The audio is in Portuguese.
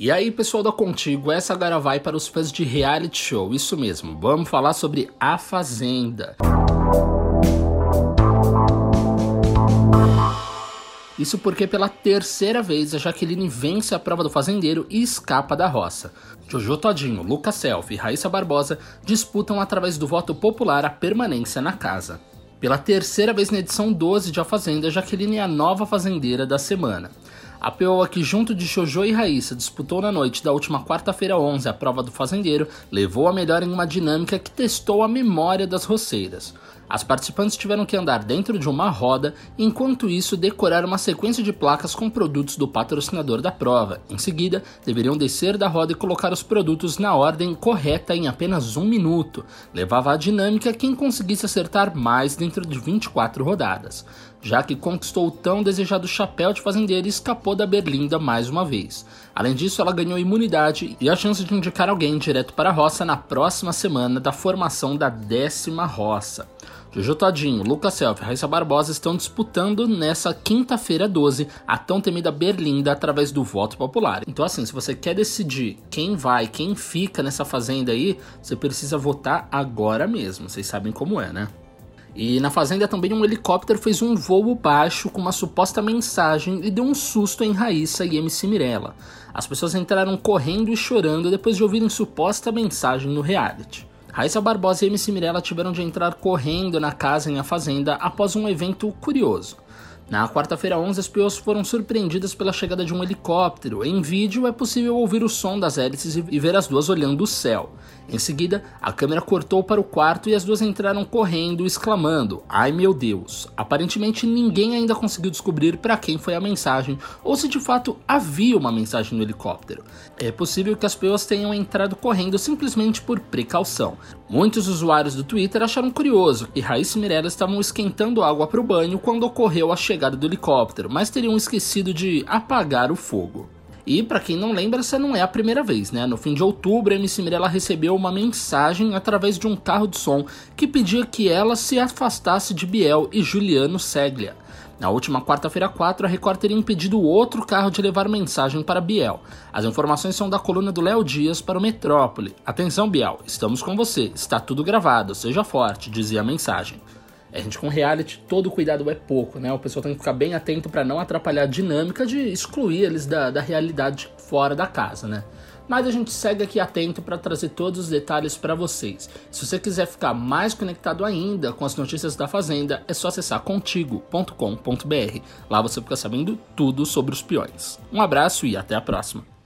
E aí, pessoal da Contigo, essa agora vai para os fãs de reality show. Isso mesmo, vamos falar sobre A Fazenda. Isso porque pela terceira vez a Jaqueline vence a prova do fazendeiro e escapa da roça. Jojo Todinho, Lucas Self e Raíssa Barbosa disputam através do voto popular a permanência na casa. Pela terceira vez na edição 12 de A Fazenda, Jaqueline é a nova fazendeira da semana. A Peoa, que junto de Jojo e Raíssa disputou na noite da última quarta-feira 11 a prova do fazendeiro, levou a melhor em uma dinâmica que testou a memória das roceiras. As participantes tiveram que andar dentro de uma roda, enquanto isso decorar uma sequência de placas com produtos do patrocinador da prova. Em seguida, deveriam descer da roda e colocar os produtos na ordem correta em apenas um minuto. Levava a dinâmica quem conseguisse acertar mais dentro de 24 rodadas. Já que conquistou o tão desejado chapéu de fazendeira e escapou da berlinda mais uma vez. Além disso, ela ganhou imunidade e a chance de indicar alguém direto para a roça na próxima semana da formação da décima roça. Jojo Todinho, Lucas Self e Raíssa Barbosa estão disputando nessa quinta-feira 12 a tão temida Berlinda através do voto popular. Então, assim, se você quer decidir quem vai, quem fica nessa fazenda aí, você precisa votar agora mesmo. Vocês sabem como é, né? E na fazenda também um helicóptero fez um voo baixo com uma suposta mensagem e deu um susto em Raíssa e MC Mirella. As pessoas entraram correndo e chorando depois de ouvirem suposta mensagem no reality. Raíssa Barbosa e MC Mirella tiveram de entrar correndo na casa em A Fazenda após um evento curioso. Na quarta-feira 11, as pessoas foram surpreendidas pela chegada de um helicóptero. Em vídeo é possível ouvir o som das hélices e ver as duas olhando o céu. Em seguida, a câmera cortou para o quarto e as duas entraram correndo, exclamando: Ai meu Deus! Aparentemente ninguém ainda conseguiu descobrir para quem foi a mensagem ou se de fato havia uma mensagem no helicóptero. É possível que as pessoas tenham entrado correndo simplesmente por precaução. Muitos usuários do Twitter acharam curioso que Raíssa e Mirella estavam esquentando água para o banho quando ocorreu a chegada do helicóptero, mas teriam esquecido de apagar o fogo. E para quem não lembra, essa não é a primeira vez, né? No fim de outubro, a MC Mirella recebeu uma mensagem através de um carro de som que pedia que ela se afastasse de Biel e Juliano Seglia. Na última quarta-feira 4, a Record teria impedido outro carro de levar mensagem para Biel. As informações são da coluna do Léo Dias para o Metrópole. Atenção, Biel, estamos com você, está tudo gravado, seja forte, dizia a mensagem. A gente com reality, todo cuidado é pouco, né? O pessoal tem que ficar bem atento para não atrapalhar a dinâmica de excluir eles da, da realidade fora da casa, né? Mas a gente segue aqui atento para trazer todos os detalhes para vocês. Se você quiser ficar mais conectado ainda com as notícias da Fazenda, é só acessar contigo.com.br. Lá você fica sabendo tudo sobre os peões. Um abraço e até a próxima.